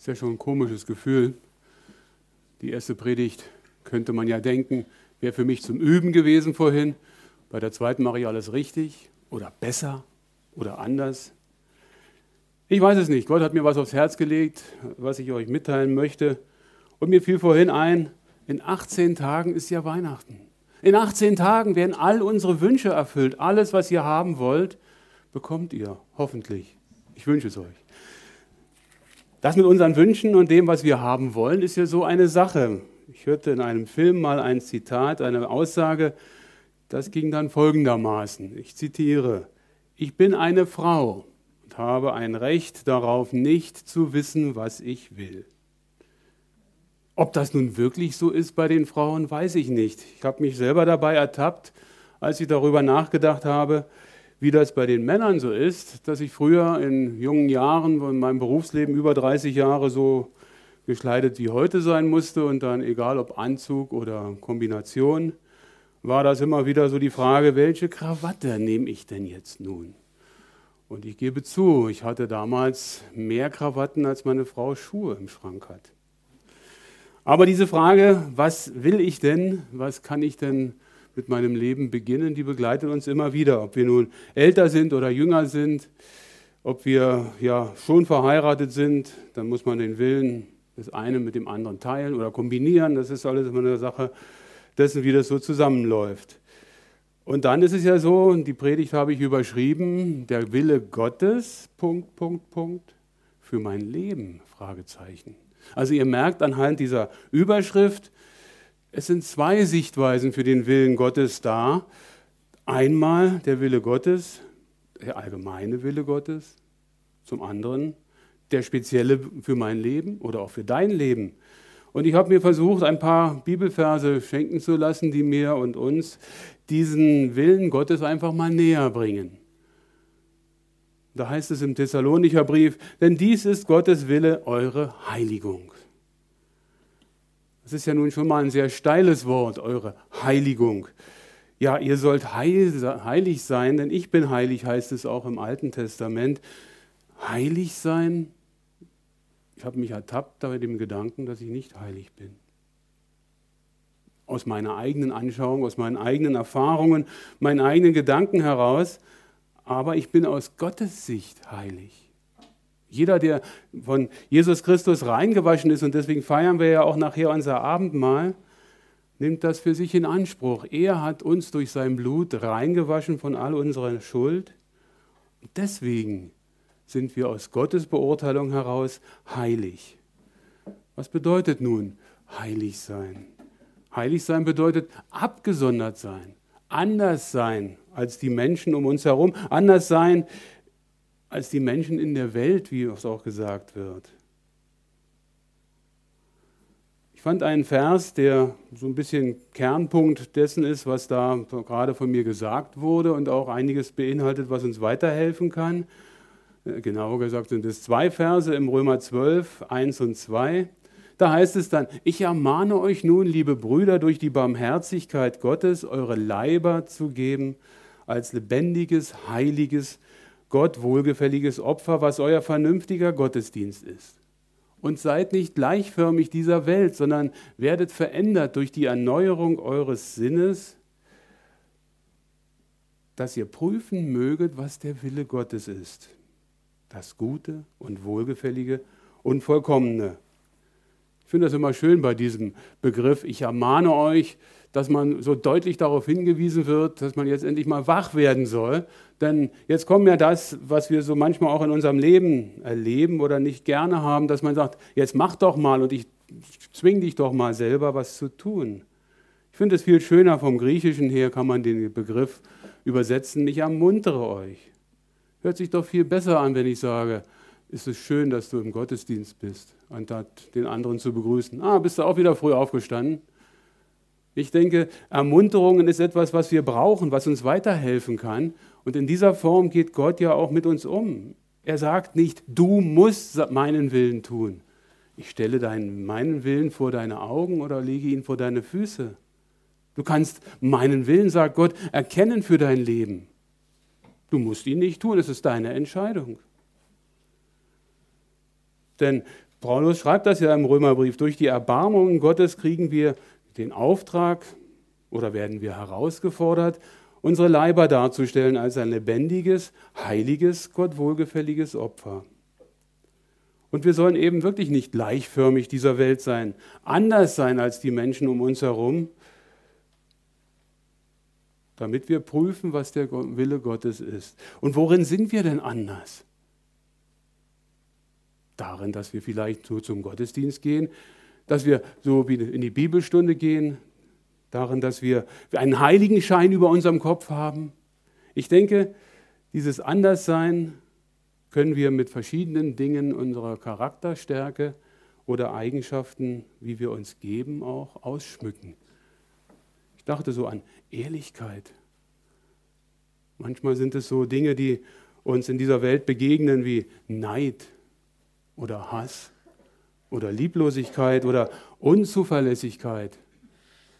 Ist ja schon ein komisches Gefühl. Die erste Predigt könnte man ja denken, wäre für mich zum Üben gewesen vorhin. Bei der zweiten mache ich alles richtig oder besser oder anders. Ich weiß es nicht. Gott hat mir was aufs Herz gelegt, was ich euch mitteilen möchte. Und mir fiel vorhin ein, in 18 Tagen ist ja Weihnachten. In 18 Tagen werden all unsere Wünsche erfüllt. Alles, was ihr haben wollt, bekommt ihr, hoffentlich. Ich wünsche es euch. Das mit unseren Wünschen und dem, was wir haben wollen, ist ja so eine Sache. Ich hörte in einem Film mal ein Zitat, eine Aussage, das ging dann folgendermaßen. Ich zitiere, ich bin eine Frau und habe ein Recht darauf, nicht zu wissen, was ich will. Ob das nun wirklich so ist bei den Frauen, weiß ich nicht. Ich habe mich selber dabei ertappt, als ich darüber nachgedacht habe, wie das bei den Männern so ist, dass ich früher in jungen Jahren, in meinem Berufsleben über 30 Jahre so gekleidet wie heute sein musste und dann egal ob Anzug oder Kombination, war das immer wieder so die Frage, welche Krawatte nehme ich denn jetzt nun? Und ich gebe zu, ich hatte damals mehr Krawatten, als meine Frau Schuhe im Schrank hat. Aber diese Frage, was will ich denn, was kann ich denn mit meinem Leben beginnen, die begleitet uns immer wieder. Ob wir nun älter sind oder jünger sind, ob wir ja schon verheiratet sind, dann muss man den Willen des einen mit dem anderen teilen oder kombinieren. Das ist alles immer eine Sache dessen, wie das so zusammenläuft. Und dann ist es ja so, die Predigt habe ich überschrieben, der Wille Gottes, Punkt, Punkt, Punkt, für mein Leben, Fragezeichen. Also ihr merkt anhand dieser Überschrift, es sind zwei Sichtweisen für den Willen Gottes da. Einmal der Wille Gottes, der allgemeine Wille Gottes, zum anderen der spezielle für mein Leben oder auch für dein Leben. Und ich habe mir versucht, ein paar Bibelverse schenken zu lassen, die mir und uns diesen Willen Gottes einfach mal näher bringen. Da heißt es im Thessalonicher Brief, denn dies ist Gottes Wille, eure Heiligung. Das ist ja nun schon mal ein sehr steiles Wort, eure Heiligung. Ja, ihr sollt heilig sein, denn ich bin heilig, heißt es auch im Alten Testament. Heilig sein? Ich habe mich ertappt bei dem Gedanken, dass ich nicht heilig bin. Aus meiner eigenen Anschauung, aus meinen eigenen Erfahrungen, meinen eigenen Gedanken heraus. Aber ich bin aus Gottes Sicht heilig. Jeder, der von Jesus Christus reingewaschen ist, und deswegen feiern wir ja auch nachher unser Abendmahl, nimmt das für sich in Anspruch. Er hat uns durch sein Blut reingewaschen von all unserer Schuld. Und deswegen sind wir aus Gottes Beurteilung heraus heilig. Was bedeutet nun heilig sein? Heilig sein bedeutet abgesondert sein, anders sein als die Menschen um uns herum, anders sein als die Menschen in der Welt, wie es auch gesagt wird. Ich fand einen Vers, der so ein bisschen Kernpunkt dessen ist, was da gerade von mir gesagt wurde und auch einiges beinhaltet, was uns weiterhelfen kann. Äh, genauer gesagt sind es zwei Verse im Römer 12, 1 und 2. Da heißt es dann, ich ermahne euch nun, liebe Brüder, durch die Barmherzigkeit Gottes eure Leiber zu geben als lebendiges, heiliges, Gott wohlgefälliges Opfer, was euer vernünftiger Gottesdienst ist. Und seid nicht gleichförmig dieser Welt, sondern werdet verändert durch die Erneuerung eures Sinnes, dass ihr prüfen möget, was der Wille Gottes ist. Das Gute und Wohlgefällige und Vollkommene. Ich finde das immer schön bei diesem Begriff. Ich ermahne euch, dass man so deutlich darauf hingewiesen wird, dass man jetzt endlich mal wach werden soll. Denn jetzt kommt ja das, was wir so manchmal auch in unserem Leben erleben oder nicht gerne haben, dass man sagt, jetzt mach doch mal und ich zwing dich doch mal selber was zu tun. Ich finde es viel schöner vom Griechischen her, kann man den Begriff übersetzen, ich ermuntere euch. Hört sich doch viel besser an, wenn ich sage, ist es schön, dass du im Gottesdienst bist, anstatt den anderen zu begrüßen. Ah, bist du auch wieder früh aufgestanden? Ich denke, Ermunterungen ist etwas, was wir brauchen, was uns weiterhelfen kann. Und in dieser Form geht Gott ja auch mit uns um. Er sagt nicht, du musst meinen Willen tun. Ich stelle deinen, meinen Willen vor deine Augen oder lege ihn vor deine Füße. Du kannst meinen Willen, sagt Gott, erkennen für dein Leben. Du musst ihn nicht tun, es ist deine Entscheidung. Denn Paulus schreibt das ja im Römerbrief. Durch die Erbarmungen Gottes kriegen wir den Auftrag oder werden wir herausgefordert, unsere Leiber darzustellen als ein lebendiges, heiliges, Gott wohlgefälliges Opfer. Und wir sollen eben wirklich nicht gleichförmig dieser Welt sein, anders sein als die Menschen um uns herum, damit wir prüfen, was der Wille Gottes ist. Und worin sind wir denn anders? Darin, dass wir vielleicht so zum Gottesdienst gehen, dass wir so wie in die Bibelstunde gehen, darin, dass wir einen heiligen Schein über unserem Kopf haben. Ich denke, dieses Anderssein können wir mit verschiedenen Dingen unserer Charakterstärke oder Eigenschaften, wie wir uns geben, auch ausschmücken. Ich dachte so an Ehrlichkeit. Manchmal sind es so Dinge, die uns in dieser Welt begegnen wie Neid oder Hass oder Lieblosigkeit oder Unzuverlässigkeit.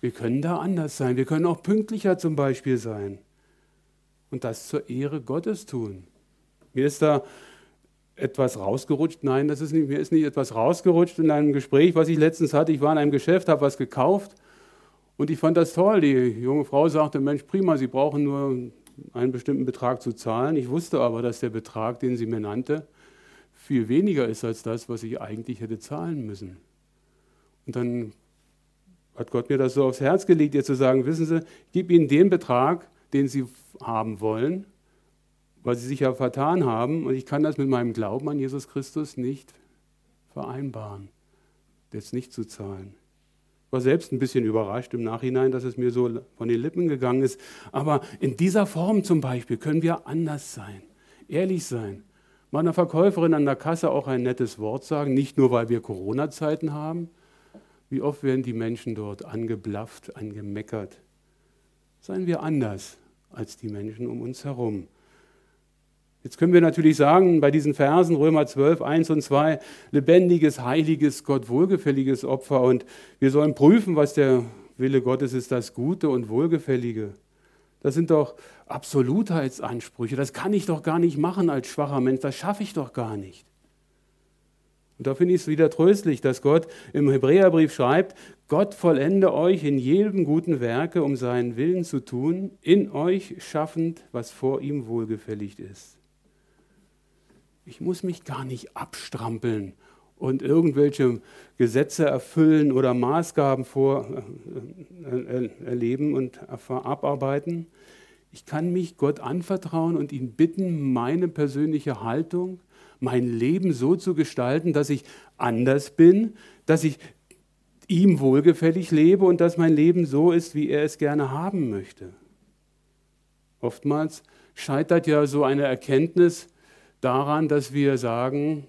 Wir können da anders sein. Wir können auch pünktlicher zum Beispiel sein. Und das zur Ehre Gottes tun. Mir ist da etwas rausgerutscht. Nein, das ist nicht, mir ist nicht etwas rausgerutscht in einem Gespräch, was ich letztens hatte. Ich war in einem Geschäft, habe was gekauft und ich fand das toll. Die junge Frau sagte, Mensch, prima, Sie brauchen nur einen bestimmten Betrag zu zahlen. Ich wusste aber, dass der Betrag, den sie mir nannte, viel weniger ist als das, was ich eigentlich hätte zahlen müssen. Und dann hat Gott mir das so aufs Herz gelegt, ihr zu sagen, wissen Sie, gebe Ihnen den Betrag, den Sie haben wollen, weil Sie sich ja vertan haben und ich kann das mit meinem Glauben an Jesus Christus nicht vereinbaren, das nicht zu zahlen. War selbst ein bisschen überrascht im Nachhinein, dass es mir so von den Lippen gegangen ist. Aber in dieser Form zum Beispiel können wir anders sein, ehrlich sein. Meiner Verkäuferin an der Kasse auch ein nettes Wort sagen, nicht nur weil wir Corona-Zeiten haben, wie oft werden die Menschen dort angeblafft, angemeckert? Seien wir anders als die Menschen um uns herum. Jetzt können wir natürlich sagen, bei diesen Versen Römer 12, 1 und 2, lebendiges, heiliges, Gott wohlgefälliges Opfer. Und wir sollen prüfen, was der Wille Gottes ist, das Gute und Wohlgefällige. Das sind doch Absolutheitsansprüche. Das kann ich doch gar nicht machen als schwacher Mensch. Das schaffe ich doch gar nicht. Und da finde ich es wieder tröstlich, dass Gott im Hebräerbrief schreibt, Gott vollende euch in jedem guten Werke, um seinen Willen zu tun, in euch schaffend, was vor ihm wohlgefällig ist. Ich muss mich gar nicht abstrampeln und irgendwelche Gesetze erfüllen oder Maßgaben vor, äh, äh, erleben und abarbeiten. Ich kann mich Gott anvertrauen und ihn bitten, meine persönliche Haltung, mein Leben so zu gestalten, dass ich anders bin, dass ich ihm wohlgefällig lebe und dass mein Leben so ist, wie er es gerne haben möchte. Oftmals scheitert ja so eine Erkenntnis daran, dass wir sagen,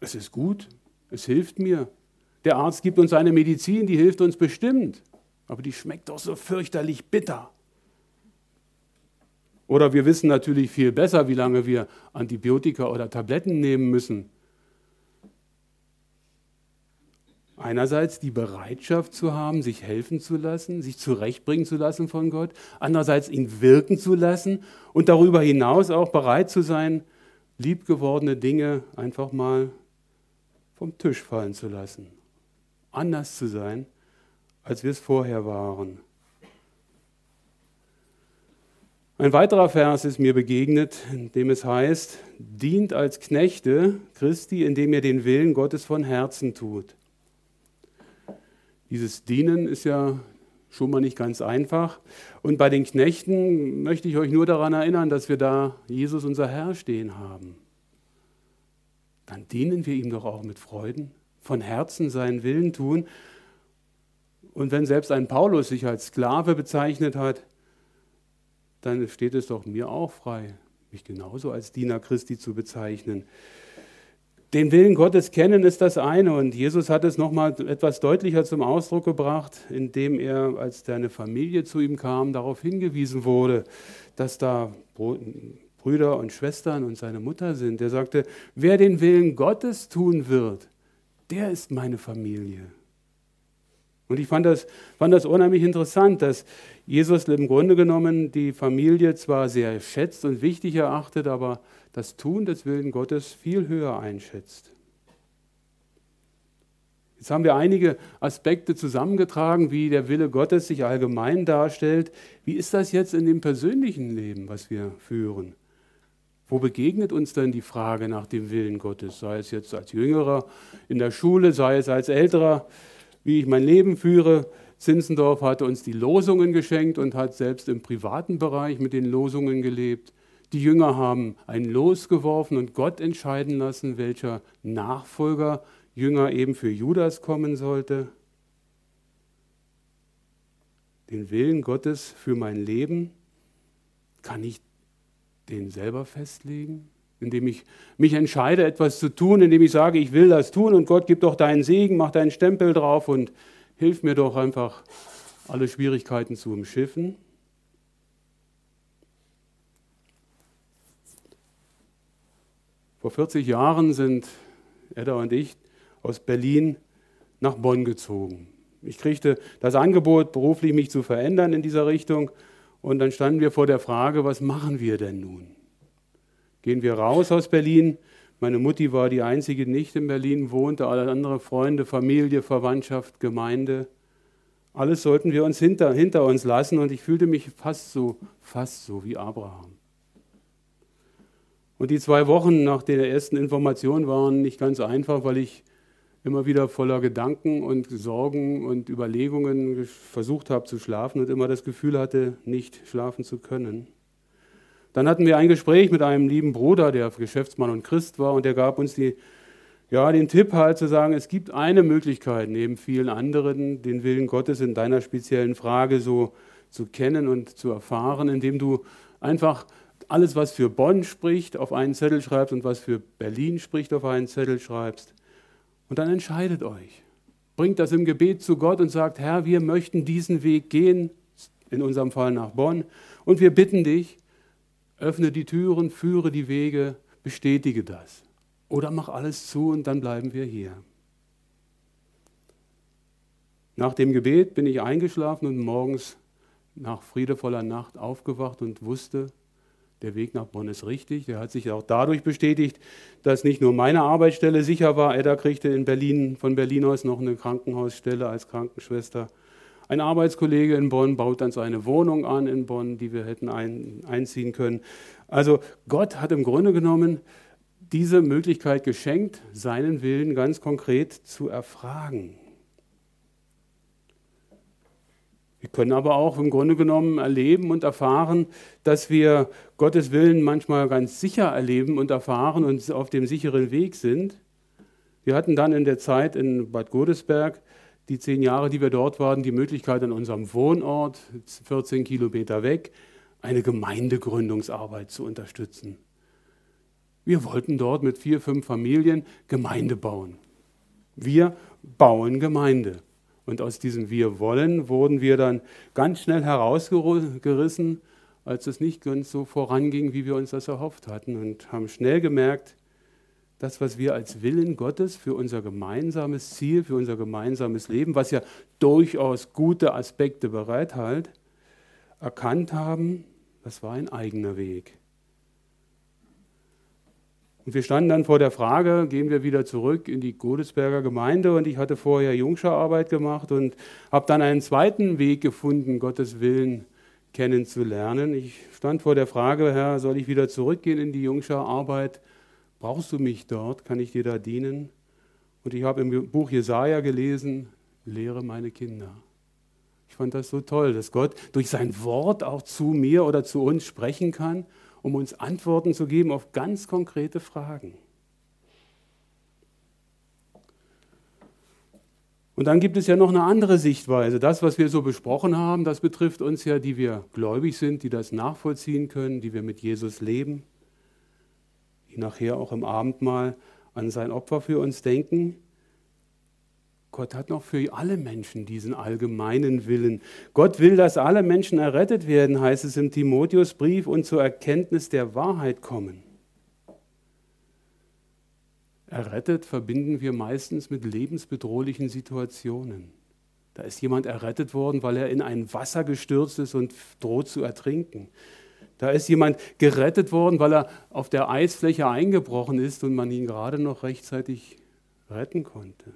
es ist gut, es hilft mir. Der Arzt gibt uns eine Medizin, die hilft uns bestimmt, aber die schmeckt doch so fürchterlich bitter. Oder wir wissen natürlich viel besser, wie lange wir Antibiotika oder Tabletten nehmen müssen. Einerseits die Bereitschaft zu haben, sich helfen zu lassen, sich zurechtbringen zu lassen von Gott. Andererseits ihn wirken zu lassen und darüber hinaus auch bereit zu sein, liebgewordene Dinge einfach mal vom Tisch fallen zu lassen. Anders zu sein, als wir es vorher waren. Ein weiterer Vers ist mir begegnet, in dem es heißt, dient als Knechte Christi, indem ihr den Willen Gottes von Herzen tut. Dieses Dienen ist ja schon mal nicht ganz einfach. Und bei den Knechten möchte ich euch nur daran erinnern, dass wir da Jesus unser Herr stehen haben. Dann dienen wir ihm doch auch mit Freuden, von Herzen seinen Willen tun. Und wenn selbst ein Paulus sich als Sklave bezeichnet hat, dann steht es doch mir auch frei, mich genauso als Diener Christi zu bezeichnen. Den Willen Gottes kennen ist das eine und Jesus hat es nochmal etwas deutlicher zum Ausdruck gebracht, indem er, als seine Familie zu ihm kam, darauf hingewiesen wurde, dass da Brüder und Schwestern und seine Mutter sind. Er sagte, wer den Willen Gottes tun wird, der ist meine Familie. Und ich fand das, fand das unheimlich interessant, dass Jesus im Grunde genommen die Familie zwar sehr schätzt und wichtig erachtet, aber das Tun des Willen Gottes viel höher einschätzt. Jetzt haben wir einige Aspekte zusammengetragen, wie der Wille Gottes sich allgemein darstellt. Wie ist das jetzt in dem persönlichen Leben, was wir führen? Wo begegnet uns denn die Frage nach dem Willen Gottes? Sei es jetzt als Jüngerer in der Schule, sei es als Älterer, wie ich mein Leben führe. Zinzendorf hatte uns die Losungen geschenkt und hat selbst im privaten Bereich mit den Losungen gelebt. Die Jünger haben ein Los geworfen und Gott entscheiden lassen, welcher Nachfolger Jünger eben für Judas kommen sollte. Den Willen Gottes für mein Leben kann ich den selber festlegen, indem ich mich entscheide, etwas zu tun, indem ich sage, ich will das tun und Gott gib doch deinen Segen, mach deinen Stempel drauf und hilf mir doch einfach, alle Schwierigkeiten zu umschiffen. Vor 40 Jahren sind Edda und ich aus Berlin nach Bonn gezogen. Ich kriegte das Angebot, beruflich mich zu verändern in dieser Richtung und dann standen wir vor der Frage, was machen wir denn nun? Gehen wir raus aus Berlin? Meine Mutti war die einzige, die nicht in Berlin wohnte, alle anderen Freunde, Familie, Verwandtschaft, Gemeinde. Alles sollten wir uns hinter, hinter uns lassen und ich fühlte mich fast so, fast so wie Abraham. Und die zwei Wochen nach der ersten Information waren nicht ganz einfach, weil ich immer wieder voller Gedanken und Sorgen und Überlegungen versucht habe zu schlafen und immer das Gefühl hatte, nicht schlafen zu können. Dann hatten wir ein Gespräch mit einem lieben Bruder, der Geschäftsmann und Christ war, und der gab uns die, ja, den Tipp halt zu sagen, es gibt eine Möglichkeit, neben vielen anderen, den Willen Gottes in deiner speziellen Frage so zu kennen und zu erfahren, indem du einfach alles, was für Bonn spricht, auf einen Zettel schreibst und was für Berlin spricht, auf einen Zettel schreibst. Und dann entscheidet euch. Bringt das im Gebet zu Gott und sagt, Herr, wir möchten diesen Weg gehen, in unserem Fall nach Bonn. Und wir bitten dich, öffne die Türen, führe die Wege, bestätige das. Oder mach alles zu und dann bleiben wir hier. Nach dem Gebet bin ich eingeschlafen und morgens nach friedevoller Nacht aufgewacht und wusste, der Weg nach Bonn ist richtig. Der hat sich auch dadurch bestätigt, dass nicht nur meine Arbeitsstelle sicher war. Edda kriegte in Berlin, von Berlin aus noch eine Krankenhausstelle als Krankenschwester. Ein Arbeitskollege in Bonn baut dann seine Wohnung an in Bonn, die wir hätten ein, einziehen können. Also Gott hat im Grunde genommen diese Möglichkeit geschenkt, seinen Willen ganz konkret zu erfragen. Wir können aber auch im Grunde genommen erleben und erfahren, dass wir Gottes Willen manchmal ganz sicher erleben und erfahren und auf dem sicheren Weg sind. Wir hatten dann in der Zeit in Bad Godesberg, die zehn Jahre, die wir dort waren, die Möglichkeit an unserem Wohnort, 14 Kilometer weg, eine Gemeindegründungsarbeit zu unterstützen. Wir wollten dort mit vier, fünf Familien Gemeinde bauen. Wir bauen Gemeinde. Und aus diesem Wir wollen wurden wir dann ganz schnell herausgerissen, als es nicht ganz so voranging, wie wir uns das erhofft hatten. Und haben schnell gemerkt, das, was wir als Willen Gottes für unser gemeinsames Ziel, für unser gemeinsames Leben, was ja durchaus gute Aspekte bereithält, erkannt haben, das war ein eigener Weg. Und wir standen dann vor der Frage, gehen wir wieder zurück in die Godesberger Gemeinde und ich hatte vorher Jungscherarbeit gemacht und habe dann einen zweiten Weg gefunden, Gottes Willen kennenzulernen. Ich stand vor der Frage, Herr, soll ich wieder zurückgehen in die Jungscherarbeit? Brauchst du mich dort? Kann ich dir da dienen? Und ich habe im Buch Jesaja gelesen, lehre meine Kinder. Ich fand das so toll, dass Gott durch sein Wort auch zu mir oder zu uns sprechen kann um uns Antworten zu geben auf ganz konkrete Fragen. Und dann gibt es ja noch eine andere Sichtweise. Das, was wir so besprochen haben, das betrifft uns ja, die wir gläubig sind, die das nachvollziehen können, die wir mit Jesus leben, die nachher auch im Abendmahl an sein Opfer für uns denken. Gott hat noch für alle Menschen diesen allgemeinen Willen. Gott will, dass alle Menschen errettet werden, heißt es im Timotheusbrief, und zur Erkenntnis der Wahrheit kommen. Errettet verbinden wir meistens mit lebensbedrohlichen Situationen. Da ist jemand errettet worden, weil er in ein Wasser gestürzt ist und droht zu ertrinken. Da ist jemand gerettet worden, weil er auf der Eisfläche eingebrochen ist und man ihn gerade noch rechtzeitig retten konnte.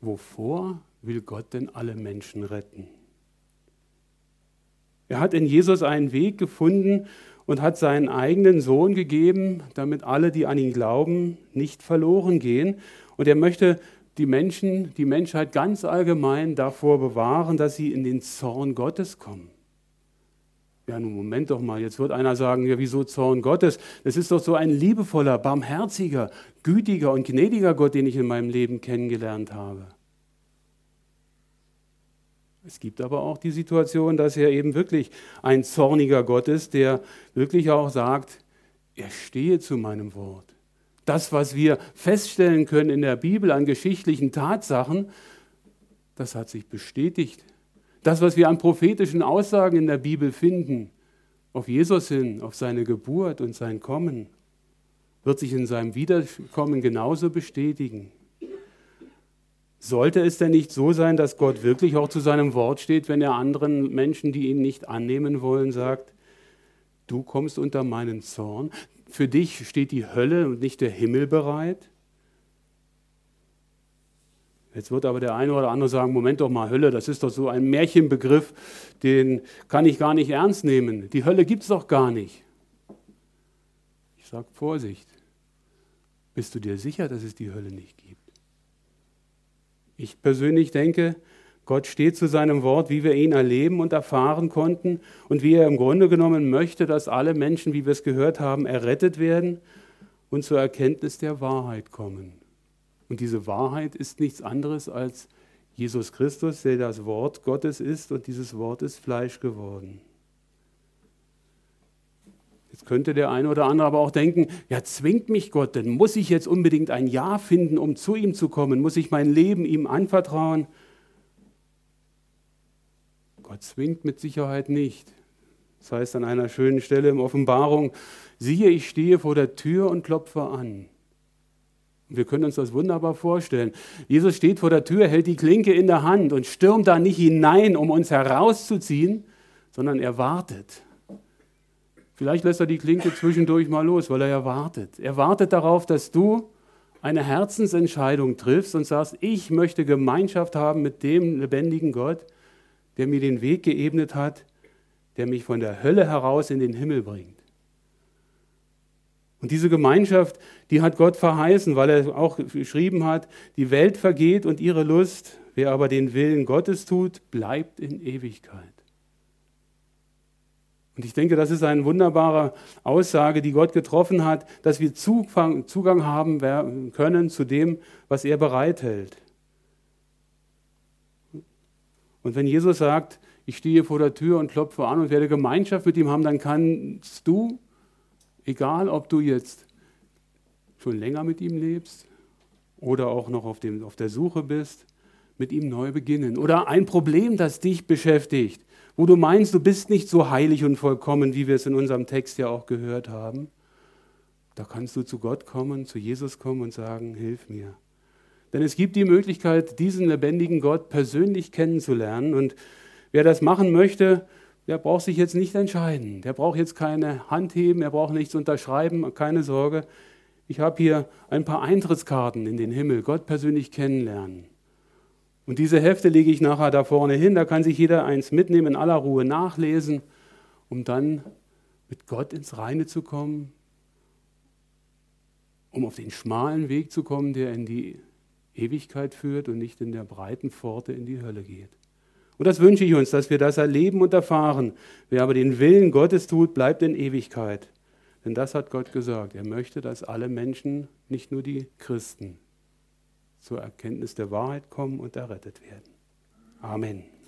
Wovor will Gott denn alle Menschen retten? Er hat in Jesus einen Weg gefunden und hat seinen eigenen Sohn gegeben, damit alle, die an ihn glauben, nicht verloren gehen. Und er möchte die Menschen, die Menschheit ganz allgemein davor bewahren, dass sie in den Zorn Gottes kommen. Ja, nun Moment doch mal, jetzt wird einer sagen, ja, wieso Zorn Gottes? Das ist doch so ein liebevoller, barmherziger, gütiger und gnädiger Gott, den ich in meinem Leben kennengelernt habe. Es gibt aber auch die Situation, dass er eben wirklich ein zorniger Gott ist, der wirklich auch sagt, er stehe zu meinem Wort. Das, was wir feststellen können in der Bibel an geschichtlichen Tatsachen, das hat sich bestätigt. Das, was wir an prophetischen Aussagen in der Bibel finden, auf Jesus hin, auf seine Geburt und sein Kommen, wird sich in seinem Wiederkommen genauso bestätigen. Sollte es denn nicht so sein, dass Gott wirklich auch zu seinem Wort steht, wenn er anderen Menschen, die ihn nicht annehmen wollen, sagt, du kommst unter meinen Zorn, für dich steht die Hölle und nicht der Himmel bereit? Jetzt wird aber der eine oder andere sagen, Moment doch mal, Hölle, das ist doch so ein Märchenbegriff, den kann ich gar nicht ernst nehmen. Die Hölle gibt es doch gar nicht. Ich sage Vorsicht. Bist du dir sicher, dass es die Hölle nicht gibt? Ich persönlich denke, Gott steht zu seinem Wort, wie wir ihn erleben und erfahren konnten und wie er im Grunde genommen möchte, dass alle Menschen, wie wir es gehört haben, errettet werden und zur Erkenntnis der Wahrheit kommen. Und diese Wahrheit ist nichts anderes als Jesus Christus, der das Wort Gottes ist und dieses Wort ist Fleisch geworden. Jetzt könnte der eine oder andere aber auch denken, ja, zwingt mich Gott denn? Muss ich jetzt unbedingt ein Ja finden, um zu ihm zu kommen? Muss ich mein Leben ihm anvertrauen? Gott zwingt mit Sicherheit nicht. Das heißt an einer schönen Stelle in Offenbarung, siehe, ich stehe vor der Tür und klopfe an. Wir können uns das wunderbar vorstellen. Jesus steht vor der Tür, hält die Klinke in der Hand und stürmt da nicht hinein, um uns herauszuziehen, sondern er wartet. Vielleicht lässt er die Klinke zwischendurch mal los, weil er ja wartet. Er wartet darauf, dass du eine Herzensentscheidung triffst und sagst, ich möchte Gemeinschaft haben mit dem lebendigen Gott, der mir den Weg geebnet hat, der mich von der Hölle heraus in den Himmel bringt. Und diese Gemeinschaft, die hat Gott verheißen, weil er auch geschrieben hat, die Welt vergeht und ihre Lust, wer aber den Willen Gottes tut, bleibt in Ewigkeit. Und ich denke, das ist eine wunderbare Aussage, die Gott getroffen hat, dass wir Zugang haben können zu dem, was er bereithält. Und wenn Jesus sagt, ich stehe vor der Tür und klopfe an und werde Gemeinschaft mit ihm haben, dann kannst du, egal ob du jetzt schon länger mit ihm lebst oder auch noch auf, dem, auf der Suche bist, mit ihm neu beginnen. Oder ein Problem, das dich beschäftigt wo du meinst, du bist nicht so heilig und vollkommen, wie wir es in unserem Text ja auch gehört haben, da kannst du zu Gott kommen, zu Jesus kommen und sagen, hilf mir. Denn es gibt die Möglichkeit, diesen lebendigen Gott persönlich kennenzulernen. Und wer das machen möchte, der braucht sich jetzt nicht entscheiden. Der braucht jetzt keine Hand heben, er braucht nichts unterschreiben, keine Sorge. Ich habe hier ein paar Eintrittskarten in den Himmel, Gott persönlich kennenlernen. Und diese Hefte lege ich nachher da vorne hin, da kann sich jeder eins mitnehmen, in aller Ruhe nachlesen, um dann mit Gott ins Reine zu kommen, um auf den schmalen Weg zu kommen, der in die Ewigkeit führt und nicht in der breiten Pforte in die Hölle geht. Und das wünsche ich uns, dass wir das erleben und erfahren. Wer aber den Willen Gottes tut, bleibt in Ewigkeit. Denn das hat Gott gesagt. Er möchte, dass alle Menschen, nicht nur die Christen, zur Erkenntnis der Wahrheit kommen und errettet werden. Amen.